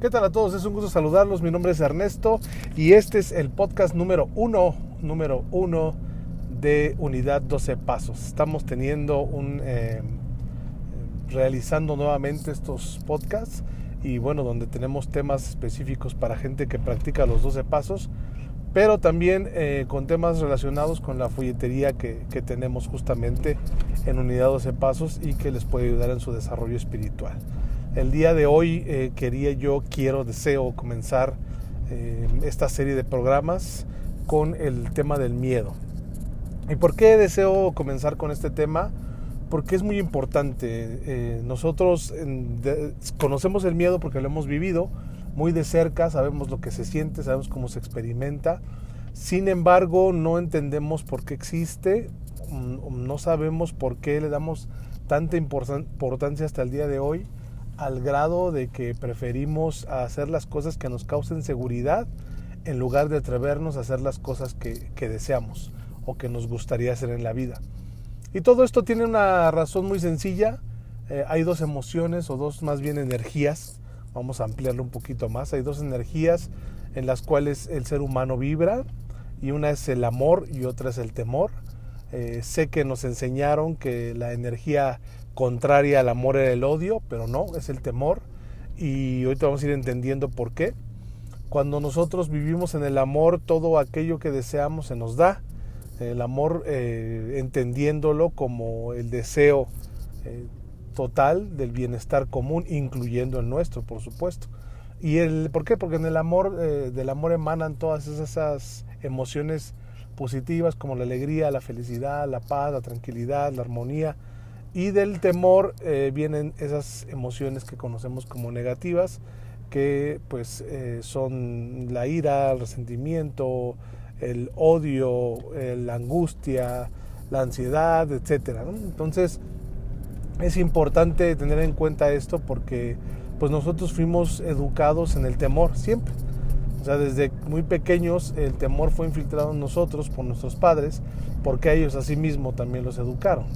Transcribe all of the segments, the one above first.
¿Qué tal a todos? Es un gusto saludarlos. Mi nombre es Ernesto y este es el podcast número uno, número uno de Unidad 12 Pasos. Estamos teniendo un, eh, realizando nuevamente estos podcasts y bueno, donde tenemos temas específicos para gente que practica los 12 pasos, pero también eh, con temas relacionados con la folletería que, que tenemos justamente en Unidad 12 Pasos y que les puede ayudar en su desarrollo espiritual. El día de hoy eh, quería yo, quiero, deseo comenzar eh, esta serie de programas con el tema del miedo. ¿Y por qué deseo comenzar con este tema? Porque es muy importante. Eh, nosotros conocemos el miedo porque lo hemos vivido muy de cerca, sabemos lo que se siente, sabemos cómo se experimenta. Sin embargo, no entendemos por qué existe, mm, no sabemos por qué le damos tanta importancia hasta el día de hoy al grado de que preferimos hacer las cosas que nos causen seguridad en lugar de atrevernos a hacer las cosas que, deseamos o que nos gustaría hacer en la vida. Y todo esto tiene una razón muy sencilla. Eh, hay dos emociones o dos más bien energías. Vamos a ampliarlo un poquito más. Hay dos energías en las cuales el ser humano vibra y una es el amor y otra es el temor. Eh, sé que nos enseñaron que la energía contraria al amor era el odio, pero no, es el temor. Y ahorita vamos a ir entendiendo por qué. Cuando nosotros vivimos en el amor, todo aquello que deseamos se nos da. El amor eh, entendiéndolo como el deseo eh, total del bienestar común, incluyendo el nuestro, por supuesto. ¿Y el, por qué? Porque en el amor, eh, del amor emanan todas esas emociones positivas como la alegría, la felicidad, la paz, la tranquilidad, la armonía, y del temor eh, vienen esas emociones que conocemos como negativas, que pues eh, son la ira, el resentimiento, el odio, la angustia, la ansiedad, etc. Entonces es importante tener en cuenta esto porque pues nosotros fuimos educados en el temor siempre. O sea, desde muy pequeños el temor fue infiltrado en nosotros por nuestros padres, porque ellos asimismo también los educaron.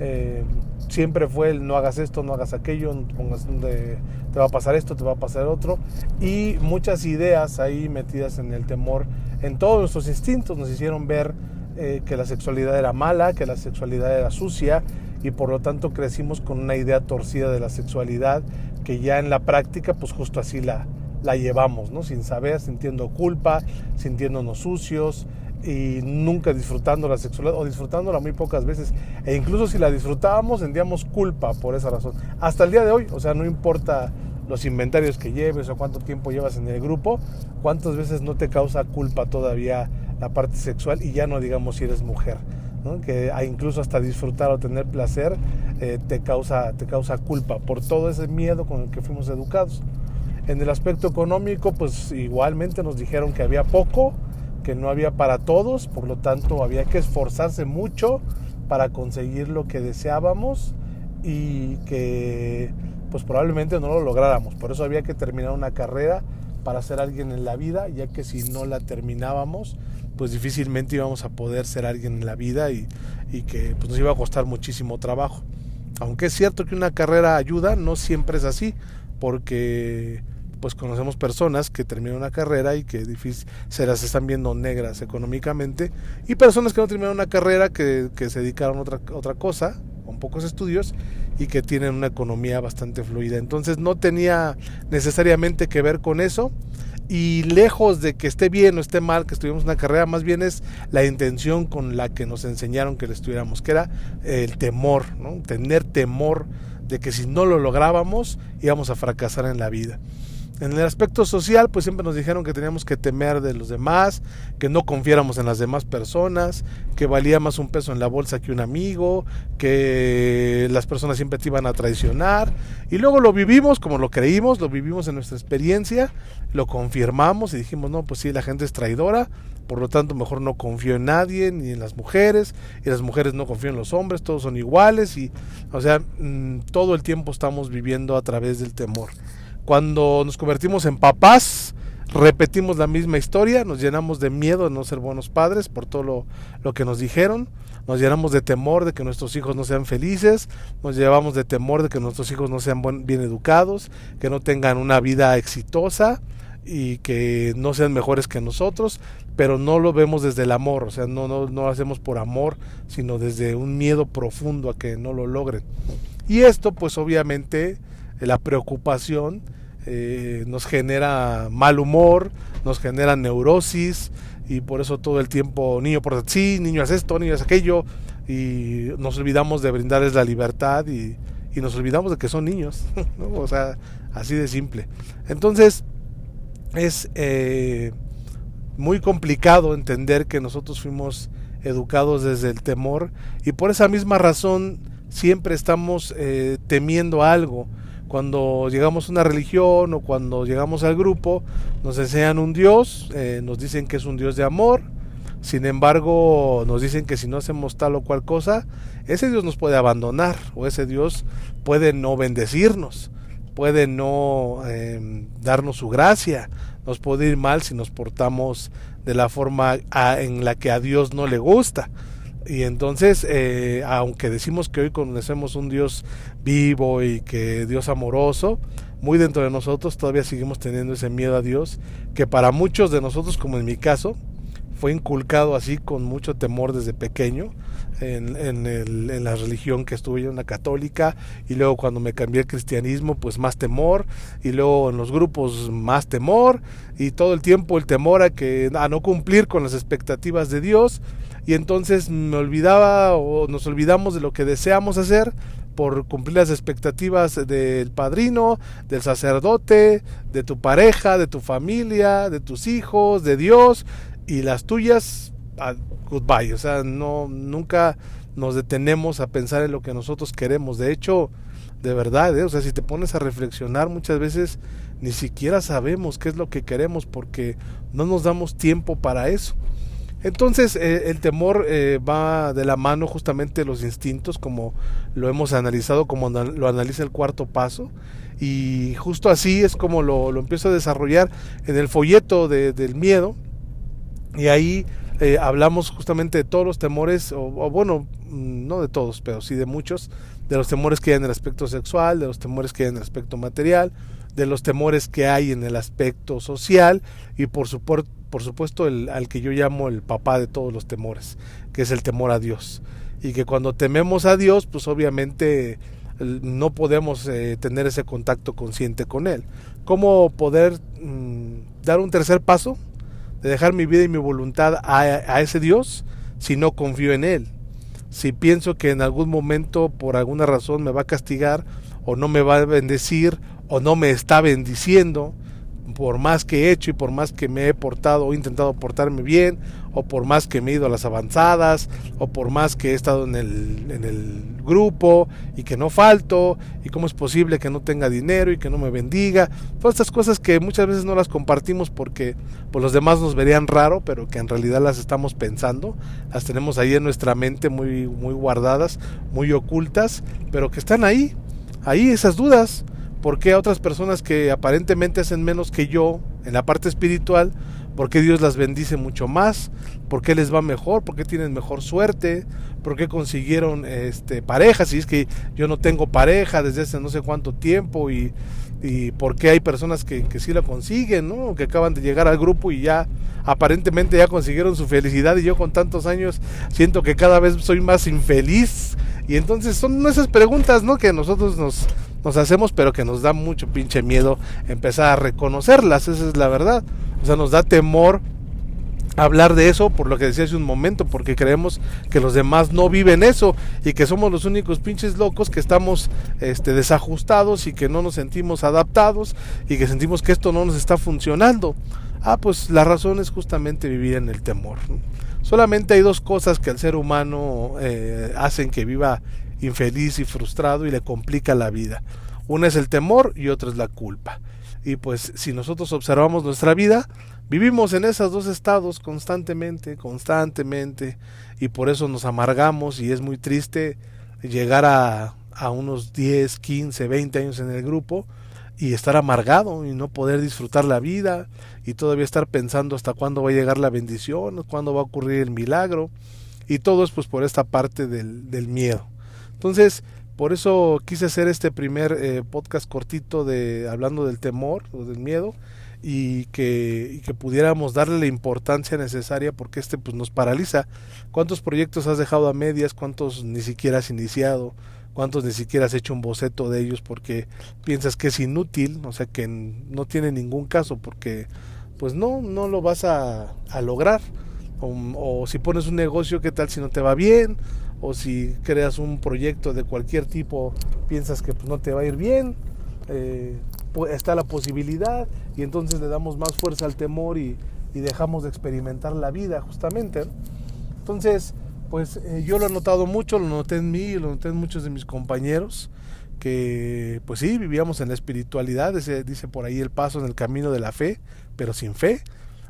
Eh, siempre fue el no hagas esto, no hagas aquello, pongas te va a pasar esto, te va a pasar otro. Y muchas ideas ahí metidas en el temor, en todos nuestros instintos nos hicieron ver eh, que la sexualidad era mala, que la sexualidad era sucia y por lo tanto crecimos con una idea torcida de la sexualidad que ya en la práctica pues justo así la, la llevamos, ¿no? Sin saber, sintiendo culpa, sintiéndonos sucios, y nunca disfrutando la sexualidad o disfrutándola muy pocas veces. E incluso si la disfrutábamos, sentíamos culpa por esa razón. Hasta el día de hoy, o sea, no importa los inventarios que lleves o cuánto tiempo llevas en el grupo, cuántas veces no te causa culpa todavía la parte sexual y ya no digamos si eres mujer. que incluso hasta disfrutar o tener placer eh, te, causa, te causa culpa por todo ese miedo con el que fuimos educados. En el aspecto económico, pues igualmente nos dijeron que había poco, que no había para todos, por lo tanto había que esforzarse mucho para conseguir lo que deseábamos y que pues probablemente no lo lográramos. Por eso había que terminar una carrera para ser alguien en la vida, ya que si no la terminábamos, pues difícilmente íbamos a poder ser alguien en la vida y, y que pues, nos iba a costar muchísimo trabajo. Aunque es cierto que una carrera ayuda, no siempre es así, porque pues conocemos personas que terminan una carrera y que se las están viendo negras económicamente y personas que no terminaron una carrera que, se dedicaron a otra, otra cosa con pocos estudios y que tienen una economía bastante fluida entonces no tenía necesariamente que ver con eso y lejos de que esté bien o esté mal que estudiemos una carrera, más bien es la intención con la que nos enseñaron que la estudiáramos, que era el temor, tener temor de que si no lo lográbamos íbamos a fracasar en la vida. En el aspecto social, pues siempre nos dijeron que teníamos que temer de los demás, que no confiáramos en las demás personas, que valía más un peso en la bolsa que un amigo, que las personas siempre te iban a traicionar. Y luego lo vivimos como lo creímos, lo vivimos en nuestra experiencia, lo confirmamos y dijimos, no, pues sí, la gente es traidora, por lo tanto mejor no confío en nadie, ni en las mujeres, y las mujeres no confían en los hombres, todos son iguales, y o sea, mm, todo el tiempo estamos viviendo a través del temor. Cuando nos convertimos en papás, repetimos la misma historia, nos llenamos de miedo de no ser buenos padres por todo lo, que nos dijeron, nos llenamos de temor de que nuestros hijos no sean felices, nos llevamos de temor de que nuestros hijos no sean bien educados, que no tengan una vida exitosa y que no sean mejores que nosotros, pero no lo vemos desde el amor, o sea, no, no, no lo hacemos por amor, sino desde un miedo profundo a que no lo logren. Y esto, pues obviamente, la preocupación eh, nos genera mal humor, nos genera neurosis y por eso todo el tiempo niño por sí, niño es esto, niño es aquello y nos olvidamos de brindarles la libertad y, y nos olvidamos de que son niños, o sea, así de simple. Entonces, es eh, muy complicado entender que nosotros fuimos educados desde el temor y por esa misma razón siempre estamos eh, temiendo algo. Cuando llegamos a una religión o cuando llegamos al grupo, nos enseñan un Dios, eh, nos dicen que es un Dios de amor, sin embargo nos dicen que si no hacemos tal o cual cosa, ese Dios nos puede abandonar o ese Dios puede no bendecirnos puede no em, darnos su gracia, nos puede ir mal si nos portamos de la forma en la que a Dios no le gusta. Y entonces, eh, aunque decimos que hoy conocemos un Dios vivo y que Dios amoroso, muy dentro de nosotros todavía seguimos teniendo ese miedo a Dios, que para muchos de nosotros, como en mi caso, fue inculcado así con mucho temor desde pequeño en, en, la religión que estuve yo en la católica y luego cuando me cambié al cristianismo pues más temor y luego en los grupos más temor y todo el tiempo el temor a que a no cumplir con las expectativas de Dios y entonces me olvidaba o nos olvidamos de lo que deseamos hacer por cumplir las expectativas del padrino, del sacerdote, de tu pareja, de tu familia, de tus hijos, de Dios y las tuyas, goodbye. O sea, no, nunca nos detenemos a pensar en lo que nosotros queremos. De hecho, de verdad, ¿eh? o sea, si te pones a reflexionar, muchas veces ni siquiera sabemos qué es lo que queremos porque no nos damos tiempo para eso. Entonces eh, el temor eh, va de la mano justamente de los instintos, como lo hemos analizado, como lo analiza el cuarto paso, y justo así es como lo, lo empiezo a desarrollar en el folleto del miedo, y ahí eh, hablamos justamente de todos los temores, o, bueno, mm, no de todos, pero sí de muchos, de los temores que hay en el aspecto sexual, de los temores que hay en el aspecto material, de los temores que hay en el aspecto social y por, por supuesto el, al que yo llamo el papá de todos los temores, que es el temor a Dios. Y que cuando tememos a Dios, pues obviamente no podemos eh, tener ese contacto consciente con Él. ¿Cómo poder mm, dar un tercer paso? de dejar mi vida y mi voluntad a, ese Dios si no confío en Él. Si pienso que en algún momento por alguna razón me va a castigar o no me va a bendecir o no me está bendiciendo, por más que he hecho y por más que me he portado o intentado portarme bien, o por más que me he ido a las avanzadas, o por más que he estado en el, en el grupo y que no falto, y cómo es posible que no tenga dinero y que no me bendiga, todas estas cosas que muchas veces no las compartimos porque pues, los demás nos verían raro, pero que en realidad las estamos pensando, las tenemos ahí en nuestra mente muy, muy guardadas, muy ocultas, pero que están ahí, ahí esas dudas ¿Por qué a otras personas que aparentemente hacen menos que yo en la parte espiritual, por qué Dios las bendice mucho más? ¿Por qué les va mejor? ¿Por qué tienen mejor suerte? ¿Por qué consiguieron este, pareja? Si es que yo no tengo pareja desde hace no sé cuánto tiempo y, y por qué hay personas que, que sí la consiguen, ¿no? que acaban de llegar al grupo y ya aparentemente ya consiguieron su felicidad y yo con tantos años siento que cada vez soy más infeliz. Y entonces son esas preguntas, ¿no? Que nosotros nos, nos hacemos, pero que nos da mucho pinche miedo empezar a reconocerlas, esa es la verdad. O sea, nos da temor hablar de eso, por lo que decía hace un momento, porque creemos que los demás no viven eso y que somos los únicos pinches locos que estamos este, desajustados y que no nos sentimos adaptados y que sentimos que esto no nos está funcionando. Ah, pues la razón es justamente vivir en el temor. Solamente hay dos cosas que al ser humano eh, hacen que viva infeliz y frustrado y le complica la vida. Una es el temor y otra es la culpa. Y pues si nosotros observamos nuestra vida, vivimos en esos dos estados constantemente, constantemente, y por eso nos amargamos y es muy triste llegar a, a unos 10, 15, 20 años en el grupo y estar amargado y no poder disfrutar la vida y todavía estar pensando hasta cuándo va a llegar la bendición, cuándo va a ocurrir el milagro y todo es pues por esta parte del, del miedo. Entonces, por eso quise hacer este primer eh, podcast cortito de hablando del temor o del miedo y que, y que, pudiéramos darle la importancia necesaria porque este pues nos paraliza. ¿Cuántos proyectos has dejado a medias? ¿Cuántos ni siquiera has iniciado? ¿Cuántos ni siquiera has hecho un boceto de ellos porque piensas que es inútil? O sea que no tiene ningún caso porque pues no, no lo vas a, a lograr. O, o si pones un negocio, ¿qué tal si no te va bien? O si creas un proyecto de cualquier tipo piensas que pues, no te va a ir bien eh, está la posibilidad y entonces le damos más fuerza al temor y, dejamos de experimentar la vida justamente. Entonces pues eh, yo lo he notado mucho lo noté en mí lo noté en muchos de mis compañeros que pues sí vivíamos en la espiritualidad dice por ahí el paso en el camino de la fe pero sin fe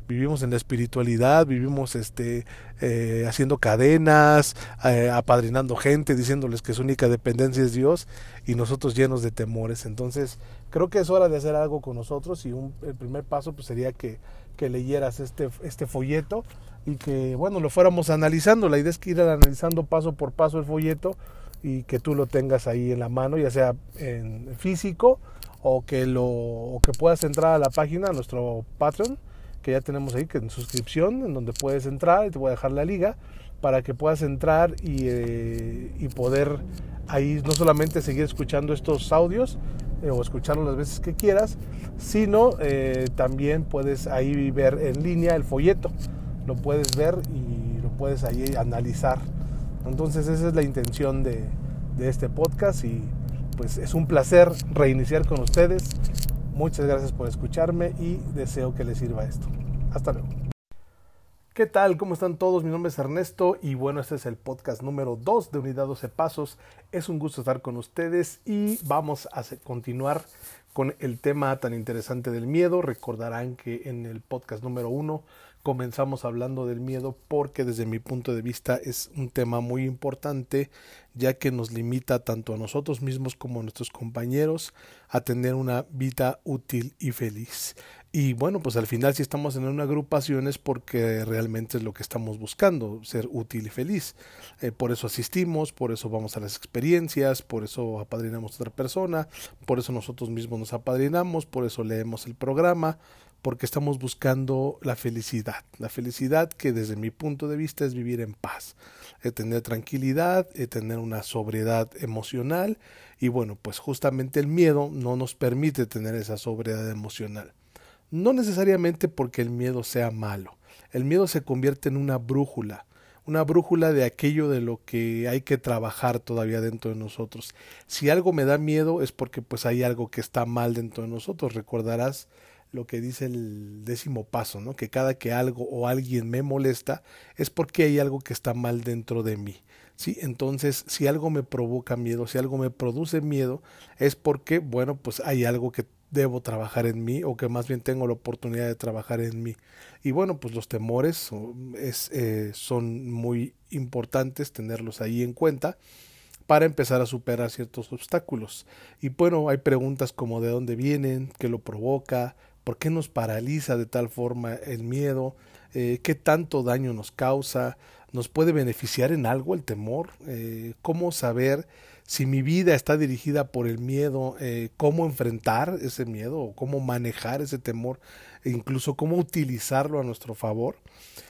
vivimos en la espiritualidad, vivimos este, eh, haciendo cadenas, eh, apadrinando gente, diciéndoles que su única dependencia es Dios y nosotros llenos de temores. Entonces, creo que es hora de hacer algo con nosotros y un, el primer paso pues, sería que, que leyeras este, este folleto y que, bueno, lo fuéramos analizando. La idea es que ir analizando paso por paso el folleto y que tú lo tengas ahí en la mano, ya sea en físico o que lo o que puedas entrar a la página, a nuestro Patreon que ya tenemos ahí, que en suscripción, en donde puedes entrar, y te voy a dejar la liga, para que puedas entrar y, eh, y poder ahí no solamente seguir escuchando estos audios eh, o escucharlos las veces que quieras, sino eh, también puedes ahí ver en línea el folleto, lo puedes ver y lo puedes ahí analizar. Entonces esa es la intención de, de este podcast y pues es un placer reiniciar con ustedes. Muchas gracias por escucharme y deseo que les sirva esto. Hasta luego. ¿Qué tal? ¿Cómo están todos? Mi nombre es Ernesto y bueno, este es el podcast número 2 de Unidad 12 Pasos. Es un gusto estar con ustedes y vamos a continuar con el tema tan interesante del miedo. Recordarán que en el podcast número 1 comenzamos hablando del miedo porque desde mi punto de vista es un tema muy importante ya que nos limita tanto a nosotros mismos como a nuestros compañeros a tener una vida útil y feliz. Y bueno, pues al final si estamos en una agrupación es porque realmente es lo que estamos buscando, ser útil y feliz. Eh, por eso asistimos, por eso vamos a las experiencias, por eso apadrinamos a otra persona, por eso nosotros mismos nos apadrinamos, por eso leemos el programa, porque estamos buscando la felicidad. La felicidad que desde mi punto de vista es vivir en paz, es tener tranquilidad, es tener una sobriedad emocional y bueno, pues justamente el miedo no nos permite tener esa sobriedad emocional. No necesariamente porque el miedo sea malo. El miedo se convierte en una brújula, una brújula de aquello de lo que hay que trabajar todavía dentro de nosotros. Si algo me da miedo es porque pues hay algo que está mal dentro de nosotros. Recordarás lo que dice el décimo paso, ¿no? Que cada que algo o alguien me molesta es porque hay algo que está mal dentro de mí. ¿Sí? Entonces, si algo me provoca miedo, si algo me produce miedo, es porque, bueno, pues hay algo que debo trabajar en mí o que más bien tengo la oportunidad de trabajar en mí. Y bueno, pues los temores es, eh, son muy importantes tenerlos ahí en cuenta para empezar a superar ciertos obstáculos. Y bueno, hay preguntas como de dónde vienen, qué lo provoca, ¿Por qué nos paraliza de tal forma el miedo? Eh, ¿Qué tanto daño nos causa? ¿Nos puede beneficiar en algo el temor? Eh, ¿Cómo saber si mi vida está dirigida por el miedo? Eh, ¿Cómo enfrentar ese miedo cómo manejar ese temor? E incluso cómo utilizarlo a nuestro favor.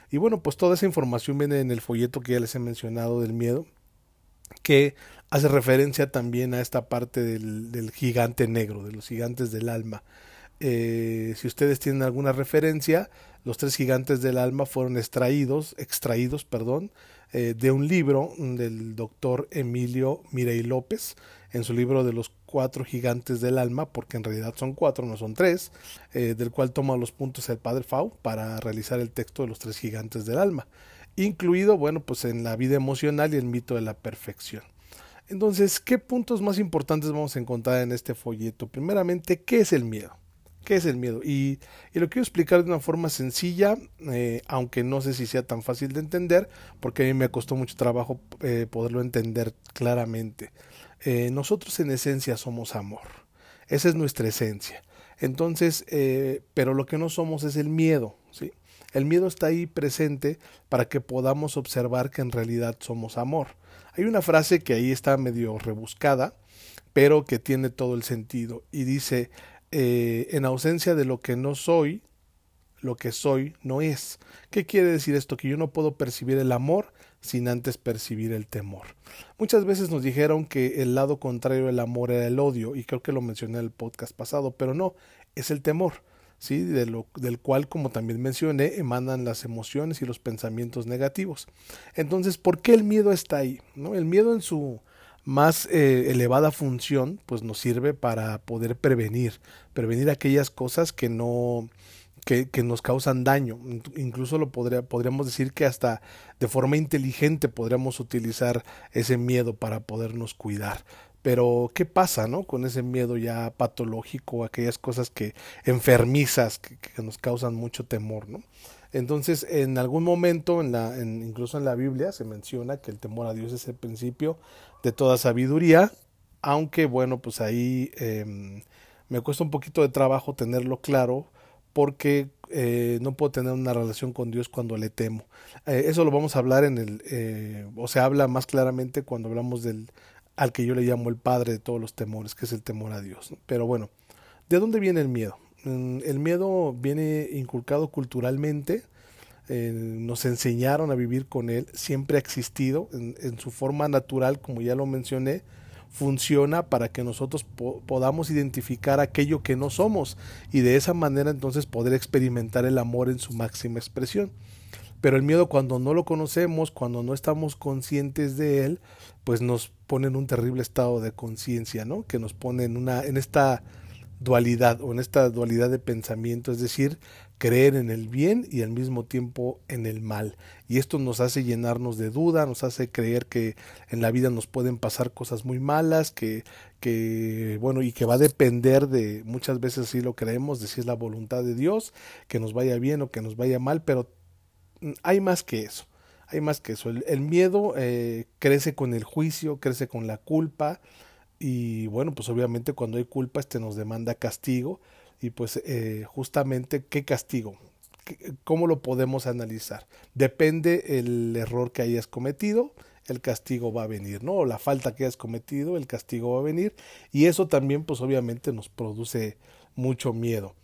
Y bueno, pues toda esa información viene en el folleto que ya les he mencionado del miedo que hace referencia también a esta parte del gigante negro, de los gigantes del alma. Eh, si ustedes tienen alguna referencia, los tres gigantes del alma fueron extraídos, extraídos, perdón, eh, de un libro del doctor Emilio Mirey López, en su libro de los cuatro gigantes del alma, porque en realidad son cuatro, no son tres, eh, del cual toma los puntos el padre Fau para realizar el texto de los tres gigantes del alma, incluido, bueno, pues en la vida emocional y el mito de la perfección. Entonces, ¿qué puntos más importantes vamos a encontrar en este folleto? Primeramente, ¿qué es el miedo? ¿Qué es el miedo? Y, lo quiero explicar de una forma sencilla, eh, aunque no sé si sea tan fácil de entender, porque a mí me costó mucho trabajo eh, poderlo entender claramente. Eh, nosotros en esencia somos amor. Esa es nuestra esencia. Entonces, pero lo que no somos es el miedo, ¿sí? el miedo está ahí presente para que podamos observar que en realidad somos amor. Hay una frase que ahí está medio rebuscada, pero que tiene todo el sentido y dice, eh, en ausencia de lo que no soy, lo que soy no es. ¿Qué quiere decir esto? Que yo no puedo percibir el amor sin antes percibir el temor. Muchas veces nos dijeron que el lado contrario del amor era el odio, y creo que lo mencioné en el podcast pasado, pero no, es el temor. ¿Sí? Del cual, como también mencioné, emanan las emociones y los pensamientos negativos. Entonces, ¿por qué el miedo está ahí? ¿No? El miedo en su más eh, elevada función, pues nos sirve para poder prevenir, prevenir aquellas cosas que no, que, nos causan daño. Incluso lo podría, podríamos decir que hasta de forma inteligente podríamos utilizar ese miedo para podernos cuidar. Pero, ¿qué pasa, no? Con ese miedo ya patológico, aquellas cosas que enfermizas, que, nos causan mucho temor, ¿no? Entonces, en algún momento, en la, incluso en la Biblia, se menciona que el temor a Dios es el principio de toda sabiduría, aunque, bueno, pues ahí em, me cuesta un poquito de trabajo tenerlo claro, porque eh, no puedo tener una relación con Dios cuando le temo. Eh, eso lo vamos a hablar en el, eh, o se habla más claramente cuando hablamos del, al que yo le llamo el padre de todos los temores, que es el temor a Dios. Pero bueno, ¿de dónde viene el miedo? Mm, el miedo viene inculcado culturalmente, nos enseñaron a vivir con él, siempre ha existido en su forma natural, como ya lo mencioné, funciona para que nosotros podamos identificar aquello que no somos y de esa manera entonces poder experimentar el amor en su máxima expresión. Pero el miedo cuando no lo conocemos, cuando no estamos conscientes de él, pues nos pone en un terrible estado de conciencia, ¿no? Que nos pone en una en esta dualidad o en esta dualidad de pensamiento, es decir, creer en el bien y al mismo tiempo en el mal. Y esto nos hace llenarnos de duda, nos hace creer que en la vida nos pueden pasar cosas muy malas, que, que bueno, y que va a depender de, muchas veces sí lo creemos, de si es la voluntad de Dios, que nos vaya bien o que nos vaya mal, pero hay más que eso. Hay más que eso. El, miedo eh, crece con el juicio, crece con la culpa, y bueno, pues obviamente cuando hay culpa este nos demanda castigo y pues eh, justamente qué castigo, cómo lo podemos analizar. Depende el error que hayas cometido, el castigo va a venir, ¿no? O la falta que hayas cometido, el castigo va a venir y eso también pues obviamente nos produce mucho miedo.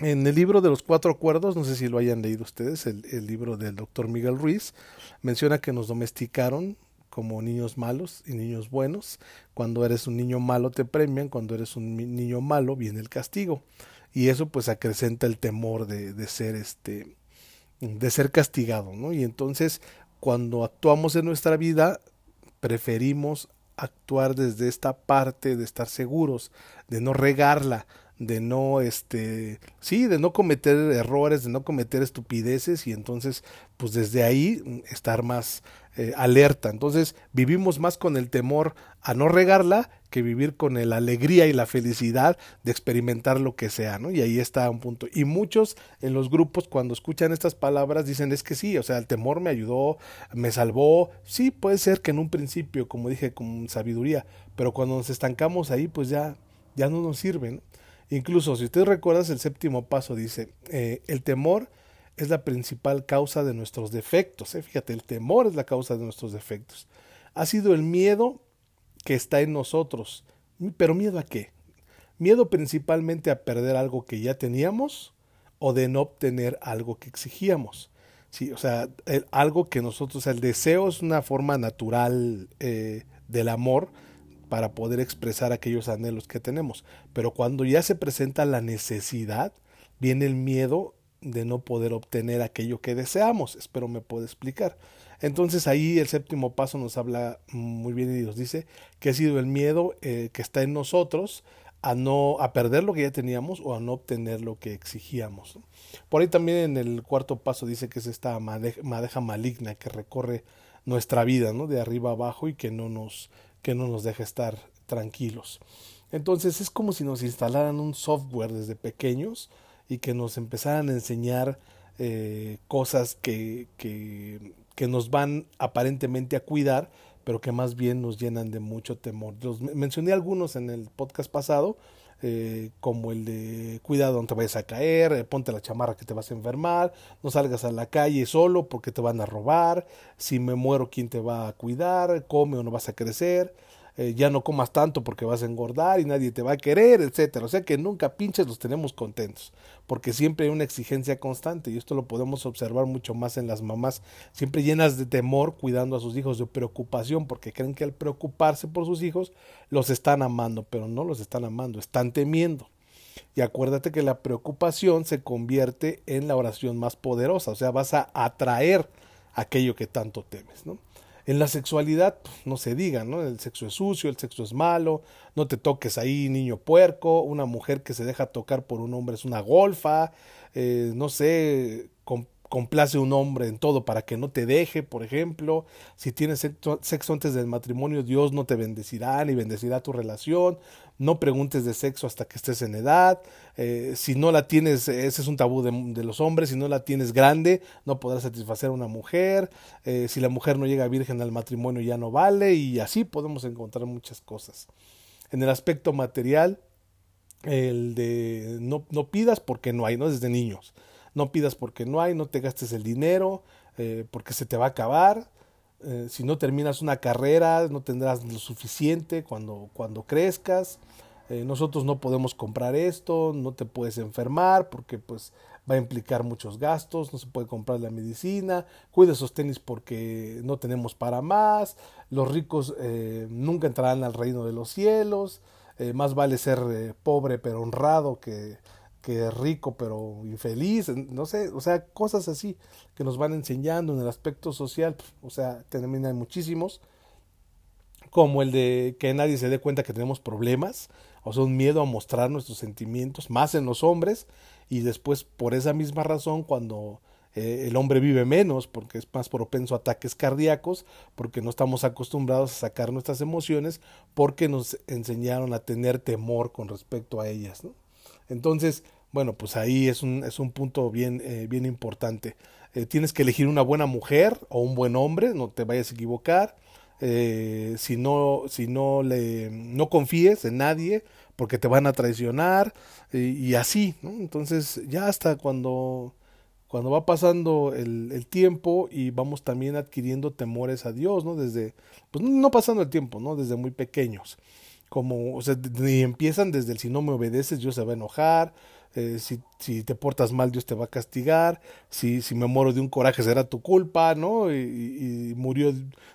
En el libro de los cuatro acuerdos, no sé si lo hayan leído ustedes, el, el libro del doctor Miguel Ruiz, menciona que nos domesticaron como niños malos y niños buenos. Cuando eres un niño malo te premian, cuando eres un niño malo viene el castigo. Y eso pues acrecenta el temor de, de ser este de ser castigado, ¿no? Y entonces cuando actuamos en nuestra vida preferimos actuar desde esta parte de estar seguros, de no regarla, de no este sí de no cometer errores de no cometer estupideces y entonces pues desde ahí estar más eh, alerta. Entonces vivimos más con el temor a no regarla que vivir con la alegría y la felicidad de experimentar lo que sea no y ahí está un punto. Y muchos en los grupos cuando escuchan estas palabras dicen es que sí o sea el temor me ayudó me salvó sí puede ser que en un principio como dije con sabiduría pero cuando nos estancamos ahí pues ya ya no nos sirve ¿no? Incluso, si usted recuerda, el séptimo paso dice, eh, el temor es la principal causa de nuestros defectos. ¿eh? Fíjate, el temor es la causa de nuestros defectos. Ha sido el miedo que está en nosotros. ¿Pero miedo a qué? Miedo principalmente a perder algo que ya teníamos o de no obtener algo que exigíamos. Sí, o sea, algo que nosotros, el deseo es una forma natural eh, del amor, para poder expresar aquellos anhelos que tenemos. Pero cuando ya se presenta la necesidad, viene el miedo de no poder obtener aquello que deseamos. Espero me pueda explicar. Entonces ahí el séptimo paso nos habla muy bien y nos dice que ha sido el miedo eh, que está en nosotros a no a perder lo que ya teníamos o a no obtener lo que exigíamos. Por ahí también en el cuarto paso dice que es esta madeja maligna que recorre nuestra vida, ¿no? De arriba abajo y que no nos que no nos deja estar tranquilos. Entonces es como si nos instalaran un software desde pequeños y que nos empezaran a enseñar eh, cosas que, que, que, nos van aparentemente a cuidar, pero que más bien nos llenan de mucho temor. Los mencioné algunos en el podcast pasado, eh, como el de cuidado no te vayas a caer, eh, ponte la chamarra que te vas a enfermar, no salgas a la calle solo porque te van a robar, si me muero quién te va a cuidar, come o no vas a crecer, eh, ya no comas tanto porque vas a engordar y nadie te va a querer, etcétera. O sea que nunca pinches los tenemos contentos, porque siempre hay una exigencia constante y esto lo podemos observar mucho más en las mamás, siempre llenas de temor cuidando a sus hijos, de preocupación, porque creen que al preocuparse por sus hijos los están amando, pero no los están amando, están temiendo. Y acuérdate que la preocupación se convierte en la oración más poderosa, o sea, vas a atraer aquello que tanto temes, ¿no? En la sexualidad, pues, no se diga, ¿no? El sexo es sucio, el sexo es malo, no te toques ahí, niño puerco, una mujer que se deja tocar por un hombre es una golfa, eh, no sé, complace un hombre en todo para que no te deje, por ejemplo. Si tienes sexo, antes del matrimonio, Dios no te bendecirá ni bendecirá tu relación. No preguntes de sexo hasta que estés en edad. Eh, si no la tienes, ese es un tabú de, los hombres, si no la tienes grande, no podrás satisfacer a una mujer. Eh, si la mujer no llega virgen al matrimonio, ya no vale. Y así podemos encontrar muchas cosas. En el aspecto material, el de no, no pidas porque no hay, ¿no? Desde niños no pidas porque no hay, no te gastes el dinero, eh, porque se te va a acabar. Eh, si no terminas una carrera, no tendrás lo suficiente cuando, cuando crezcas. Eh, nosotros no podemos comprar esto, no te puedes enfermar porque pues va a implicar muchos gastos, no se puede comprar la medicina, cuida esos tenis porque no tenemos para más, los ricos nunca entrarán al reino de los cielos, más vale ser pobre pero honrado que que rico pero infeliz, no sé, o sea, cosas así que nos van enseñando en el aspecto social, o sea, también hay muchísimos, como el de que nadie se dé cuenta que tenemos problemas, o sea, un miedo a mostrar nuestros sentimientos, más en los hombres, y después por esa misma razón cuando eh, el hombre vive menos, porque es más propenso a ataques cardíacos, porque no estamos acostumbrados a sacar nuestras emociones, porque nos enseñaron a tener temor con respecto a ellas, ¿no? Entonces, bueno, pues ahí es un, es un punto bien, eh, bien importante. Eh, tienes que elegir una buena mujer o un buen hombre, no te vayas a equivocar. Eh, si no, si no le, no confíes en nadie, porque te van a traicionar y, así, ¿no? Entonces, ya hasta cuando, cuando va pasando el, el, tiempo y vamos también adquiriendo temores a Dios, ¿no? Desde, pues no pasando el tiempo, ¿no? Desde muy pequeños como, o sea, ni empiezan desde el si no me obedeces, Dios se va a enojar, eh, si, si, te portas mal, Dios te va a castigar, si, si me muero de un coraje será tu culpa, ¿no? Y, y, murió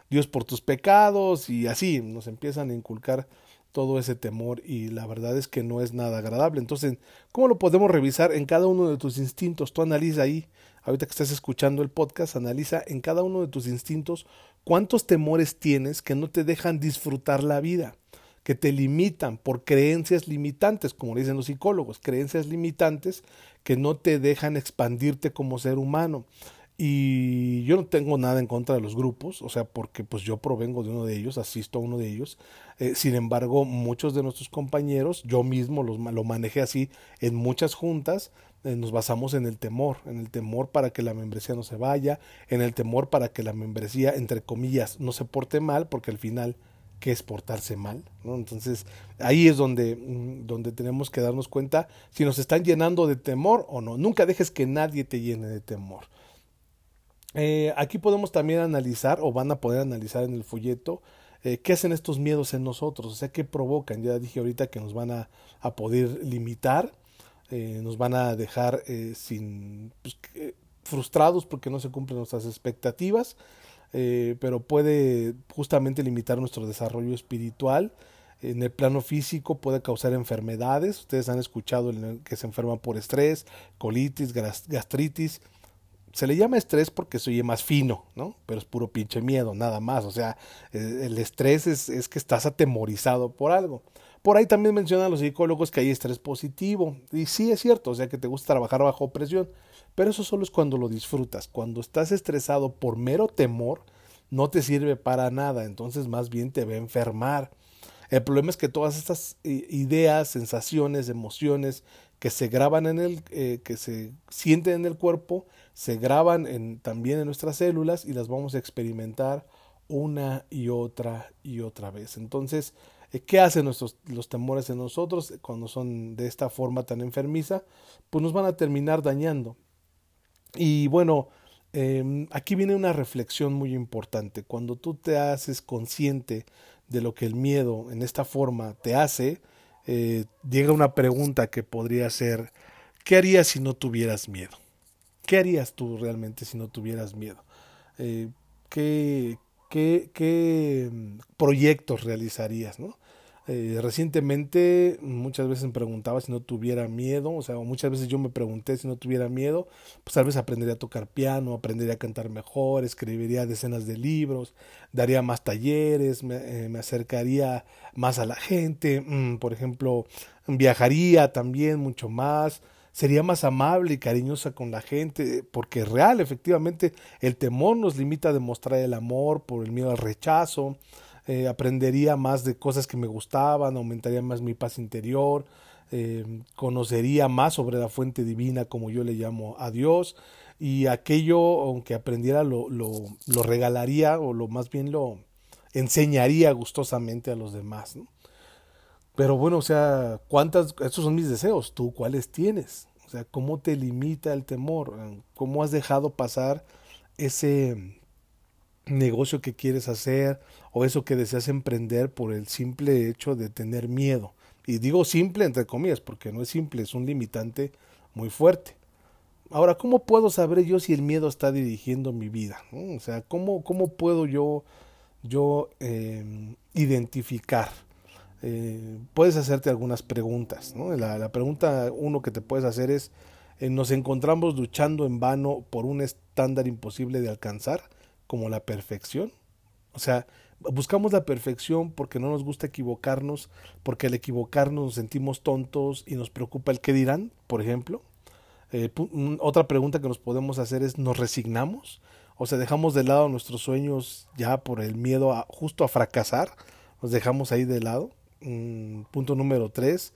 Dios por tus pecados, y así nos empiezan a inculcar todo ese temor y la verdad es que no es nada agradable. Entonces, ¿cómo lo podemos revisar en cada uno de tus instintos? Tú analiza ahí, ahorita que estás escuchando el podcast, analiza en cada uno de tus instintos cuántos temores tienes que no te dejan disfrutar la vida que te limitan por creencias limitantes, como dicen los psicólogos, creencias limitantes que no te dejan expandirte como ser humano. Y yo no tengo nada en contra de los grupos, o sea, porque pues yo provengo de uno de ellos, asisto a uno de ellos. Eh, sin embargo, muchos de nuestros compañeros, yo mismo los, lo manejé así en muchas juntas, eh, nos basamos en el temor, en el temor para que la membresía no se vaya, en el temor para que la membresía, entre comillas, no se porte mal, porque al final que es portarse mal. Entonces ahí es donde, mm, donde tenemos que darnos cuenta si nos están llenando de temor o no. Nunca dejes que nadie te llene de temor. Eh, aquí podemos también analizar o van a poder analizar en el folleto eh, qué hacen estos miedos en nosotros, o sea, qué provocan. Ya dije ahorita que nos van a, a poder limitar, eh, nos van a dejar sin pues, frustrados porque no se cumplen nuestras expectativas eh, pero puede justamente limitar nuestro desarrollo espiritual. En el plano físico puede causar enfermedades. Ustedes han escuchado que se enferman por estrés, colitis, gastritis. Se le llama estrés porque se oye más fino, ¿no? Pero es puro pinche miedo, nada más. O sea, eh, el estrés es, es que estás atemorizado por algo. Por ahí también mencionan los psicólogos que hay estrés positivo. Y sí es cierto, o sea que te gusta trabajar bajo presión. Pero eso solo es cuando lo disfrutas. Cuando estás estresado por mero temor, no te sirve para nada. Entonces más bien te va a enfermar. El problema es que todas estas eh, ideas, sensaciones, emociones que se graban en el, eh, que se sienten en el cuerpo, se graban también en nuestras células y las vamos a experimentar una y otra y otra vez. Entonces, Eh, ¿Qué hacen nuestros, los temores en nosotros cuando son de esta forma tan enfermiza? Pues nos van a terminar dañando. Y bueno, em, aquí viene una reflexión muy importante. Cuando tú te haces consciente de lo que el miedo en esta forma te hace, eh, llega una pregunta que podría ser, ¿qué harías si no tuvieras miedo? ¿Qué harías tú realmente si no tuvieras miedo? Eh, ¿qué, qué, qué, mm, proyectos realizarías? ¿no? Eh, recientemente muchas veces me preguntaba si no tuviera miedo, o sea, muchas veces yo me pregunté si no tuviera miedo, pues tal vez aprendería a tocar piano, aprendería a cantar mejor, escribiría decenas de libros, daría más talleres, me, eh, acercaría más a la gente, mm, por ejemplo, viajaría también mucho más, sería más amable y cariñosa con la gente, porque real, efectivamente, el temor nos limita a demostrar el amor por el miedo al rechazo, eh, aprendería más de cosas que me gustaban, aumentaría más mi paz interior, eh, conocería más sobre la fuente divina como yo le llamo a Dios y aquello, aunque aprendiera, lo, lo, regalaría o lo más bien lo enseñaría gustosamente a los demás. Pero bueno, o sea, ¿cuántas? Estos son mis deseos. ¿Tú cuáles tienes? O sea, ¿cómo te limita el temor? ¿Cómo has dejado pasar ese negocio que quieres hacer o eso que deseas emprender por el simple hecho de tener miedo. Y digo simple entre comillas porque no es simple, es un limitante muy fuerte. Ahora, ¿cómo puedo saber yo si el miedo está dirigiendo mi vida? O sea, ¿cómo, ¿cómo puedo yo, yo eh, identificar? Eh, puedes hacerte algunas preguntas. ¿no? La, la, pregunta uno que te puedes hacer es, eh, ¿nos encontramos luchando en vano por un estándar imposible de alcanzar? Como la perfección. O sea, buscamos la perfección porque no nos gusta equivocarnos, porque al equivocarnos nos sentimos tontos y nos preocupa el qué dirán, por ejemplo. Eh, otra pregunta que nos podemos hacer es, ¿nos resignamos? O sea, dejamos de lado nuestros sueños ya por el miedo a, justo a fracasar, los dejamos ahí de lado. Mm, punto número tres,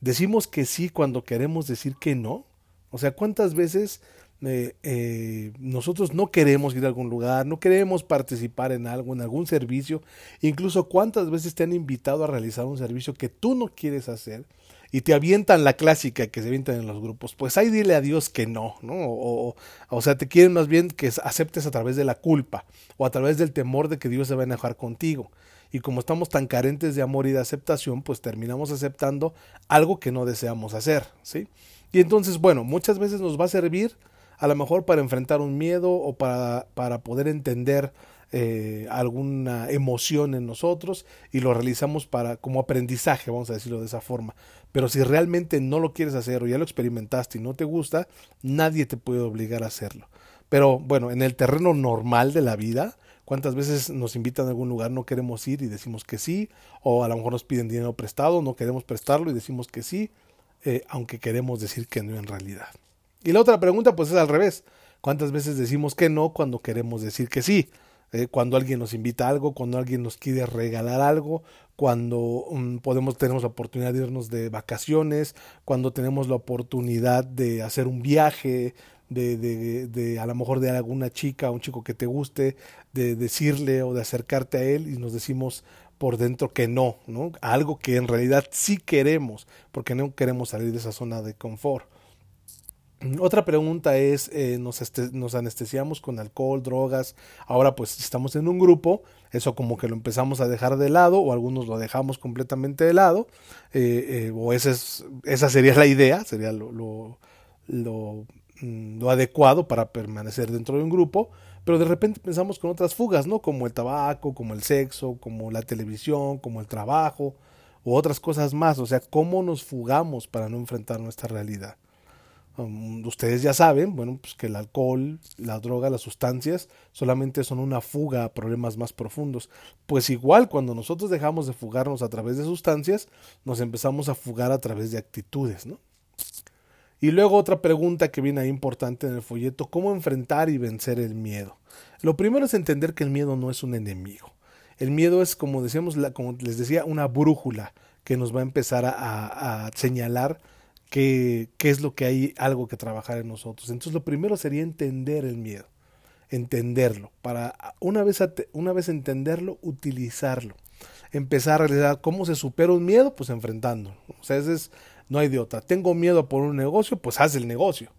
decimos que sí cuando queremos decir que no. O sea, ¿cuántas veces eh, nosotros no queremos ir a algún lugar, no queremos participar en algo, en algún servicio, incluso cuántas veces te han invitado a realizar un servicio que tú no quieres hacer y te avientan la clásica que se avientan en los grupos, pues ahí dile a Dios que no, ¿no? O, o, sea, te quieren más bien que aceptes a través de la culpa o a través del temor de que Dios se va a enojar contigo. Y como estamos tan carentes de amor y de aceptación, pues terminamos aceptando algo que no deseamos hacer, ¿sí? Y entonces, bueno, muchas veces nos va a servir a lo mejor para enfrentar un miedo o para, para poder entender eh, alguna emoción en nosotros y lo realizamos para como aprendizaje, vamos a decirlo de esa forma. Pero si realmente no lo quieres hacer o ya lo experimentaste y no te gusta, nadie te puede obligar a hacerlo. Pero bueno, en el terreno normal de la vida, cuántas veces nos invitan a algún lugar, no queremos ir y decimos que sí, o a lo mejor nos piden dinero prestado, no queremos prestarlo y decimos que sí, eh, aunque queremos decir que no en realidad. Y la otra pregunta pues es al revés. ¿Cuántas veces decimos que no cuando queremos decir que sí? Eh, cuando alguien nos invita a algo, cuando alguien nos quiere regalar algo, cuando um, podemos tenemos la oportunidad de irnos de vacaciones, cuando tenemos la oportunidad de hacer un viaje, de, a lo mejor de alguna chica un chico que te guste, de decirle o de acercarte a él y nos decimos por dentro que no, ¿no? Algo que en realidad sí queremos, porque no queremos salir de esa zona de confort. Otra pregunta es, eh, nos, este, nos, anestesiamos con alcohol, drogas, ahora pues estamos en un grupo, eso como que lo empezamos a dejar de lado o algunos lo dejamos completamente de lado, eh, eh, o esa, es, esa sería la idea, sería lo, mm, lo, adecuado para permanecer dentro de un grupo, pero de repente pensamos con otras fugas, ¿no? Como el tabaco, como el sexo, como la televisión, como el trabajo, u otras cosas más, o sea, cómo nos fugamos para no enfrentar nuestra realidad. Um, ustedes ya saben, bueno, pues que el alcohol, la droga, las sustancias solamente son una fuga a problemas más profundos. Pues igual cuando nosotros dejamos de fugarnos a través de sustancias, nos empezamos a fugar a través de actitudes, ¿no? Y luego otra pregunta que viene ahí importante en el folleto, ¿cómo enfrentar y vencer el miedo? Lo primero es entender que el miedo no es un enemigo. El miedo es, como decíamos, como les decía, una brújula que nos va a empezar a, a señalar qué, qué es lo que hay algo que trabajar en nosotros. Entonces lo primero sería entender el miedo, entenderlo, para una vez, una vez entenderlo, utilizarlo. empezar a realizar cómo se supera un miedo, pues enfrentando. O sea, ese es, no hay de otra. Tengo miedo por un negocio, pues haz el negocio.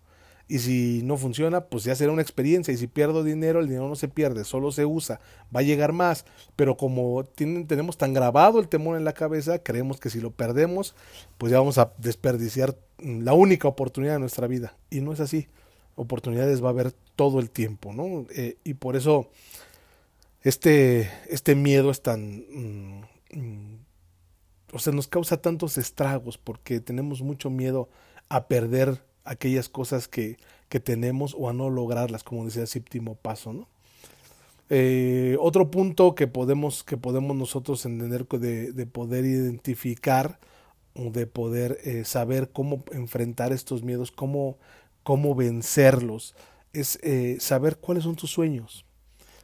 Y si no funciona, pues ya será una experiencia. Y si pierdo dinero, el dinero no se pierde, solo se usa. Va a llegar más. Pero como tenemos tan grabado el temor en la cabeza, creemos que si lo perdemos, pues ya vamos a desperdiciar la única oportunidad de nuestra vida. Y no es así. Oportunidades va a haber todo el tiempo, ¿no? Eh, y por eso este, este miedo es tan... Mm, mm, o sea, nos causa tantos estragos porque tenemos mucho miedo a perder aquellas cosas que, que tenemos o a no lograrlas, como decía el séptimo paso, ¿no? Eh, otro punto que podemos, que podemos nosotros entender de, de poder identificar o de poder eh, saber cómo enfrentar estos miedos, cómo, cómo vencerlos, es eh, saber cuáles son tus sueños.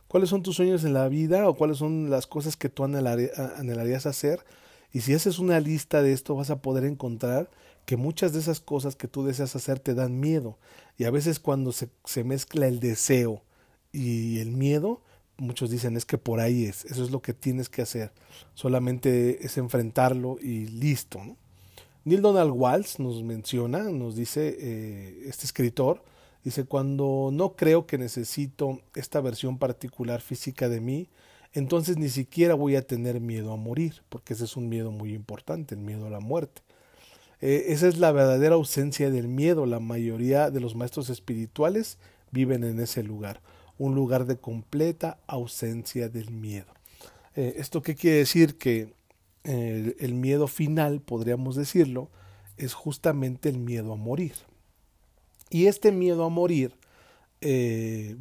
¿Cuáles son tus sueños en la vida o cuáles son las cosas que tú anhelarías hacer? Y si haces una lista de esto vas a poder encontrar que muchas de esas cosas que tú deseas hacer te dan miedo. Y a veces cuando se, se mezcla el deseo y el miedo, muchos dicen es que por ahí es, eso es lo que tienes que hacer. Solamente es enfrentarlo y listo. Neil Donald Walsh nos menciona, nos dice eh, este escritor, dice, cuando no creo que necesito esta versión particular física de mí, entonces ni siquiera voy a tener miedo a morir, porque ese es un miedo muy importante, el miedo a la muerte. Eh, esa es la verdadera ausencia del miedo. La mayoría de los maestros espirituales viven en ese lugar, un lugar de completa ausencia del miedo. Eh, ¿Esto qué quiere decir? Que eh, el miedo final, podríamos decirlo, es justamente el miedo a morir. Y este miedo a morir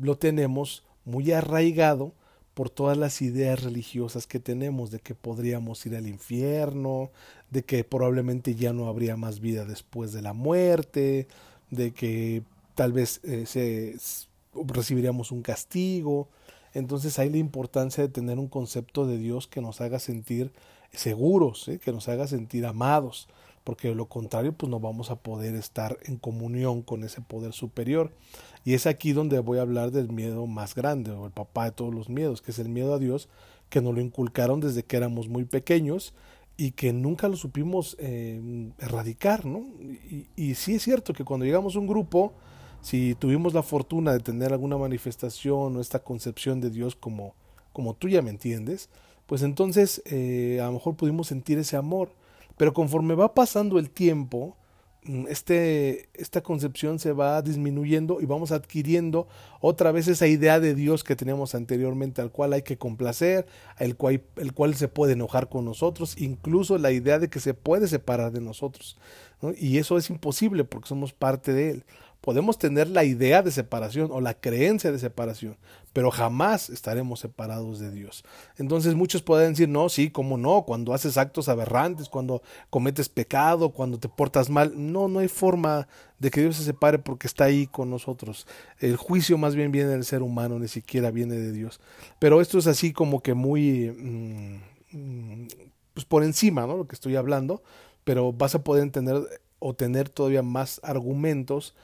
lo tenemos muy arraigado por todas las ideas religiosas que tenemos de que podríamos ir al infierno, de que probablemente ya no habría más vida después de la muerte, de que tal vez eh, se, recibiríamos un castigo. Entonces hay la importancia de tener un concepto de Dios que nos haga sentir seguros, ¿eh? que nos haga sentir amados, porque de lo contrario pues no vamos a poder estar en comunión con ese poder superior. Y es aquí donde voy a hablar del miedo más grande, o el papá de todos los miedos, que es el miedo a Dios, que nos lo inculcaron desde que éramos muy pequeños y que nunca lo supimos eh, erradicar, ¿no? Y, y, sí es cierto que cuando llegamos a un grupo, si tuvimos la fortuna de tener alguna manifestación o esta concepción de Dios como, como tú ya me entiendes, pues entonces eh, a lo mejor pudimos sentir ese amor. Pero conforme va pasando el tiempo, Mm, este, esta concepción se va disminuyendo y vamos adquiriendo otra vez esa idea de Dios que teníamos anteriormente, al cual hay que complacer, el cual, el cual se puede enojar con nosotros, incluso la idea de que se puede separar de nosotros. Y eso es imposible porque somos parte de Él. Podemos tener la idea de separación o la creencia de separación, pero jamás estaremos separados de Dios. Entonces muchos pueden decir, no, sí, cómo no, cuando haces actos aberrantes, cuando cometes pecado, cuando te portas mal. No, no hay forma de que Dios se separe porque está ahí con nosotros. El juicio más bien viene del ser humano, ni siquiera viene de Dios. Pero esto es así como que muy... Mm, pues por encima, ¿no? Lo que estoy hablando, pero vas a poder entender o tener todavía más argumentos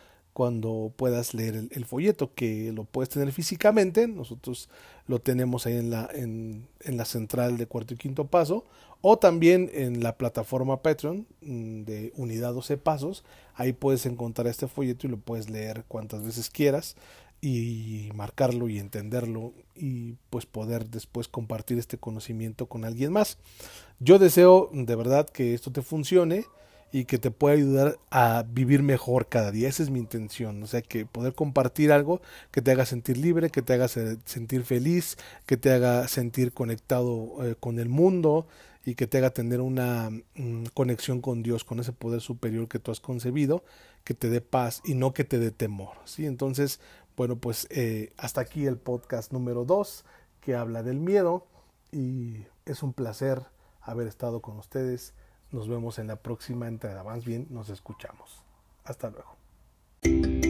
cuando puedas leer el, folleto, que lo puedes tener físicamente, nosotros lo tenemos ahí en la, en, la central de cuarto y quinto paso, o también en la plataforma Patreon mm, de Unidad 12 Pasos, ahí puedes encontrar este folleto y lo puedes leer cuantas veces quieras y marcarlo y entenderlo y pues poder después compartir este conocimiento con alguien más. Yo deseo de verdad que esto te funcione y que te pueda ayudar a vivir mejor cada día. Esa es mi intención. O sea, que poder compartir algo que te haga sentir libre, que te haga sentir feliz, que te haga sentir conectado eh, con el mundo y que te haga tener una mm, conexión con Dios, con ese poder superior que tú has concebido, que te dé paz y no que te dé temor. ¿sí? Entonces, bueno, pues eh, hasta aquí el podcast número 2 que habla del miedo y es un placer haber estado con ustedes nos vemos en la próxima entrada. Más bien, nos escuchamos. Hasta luego.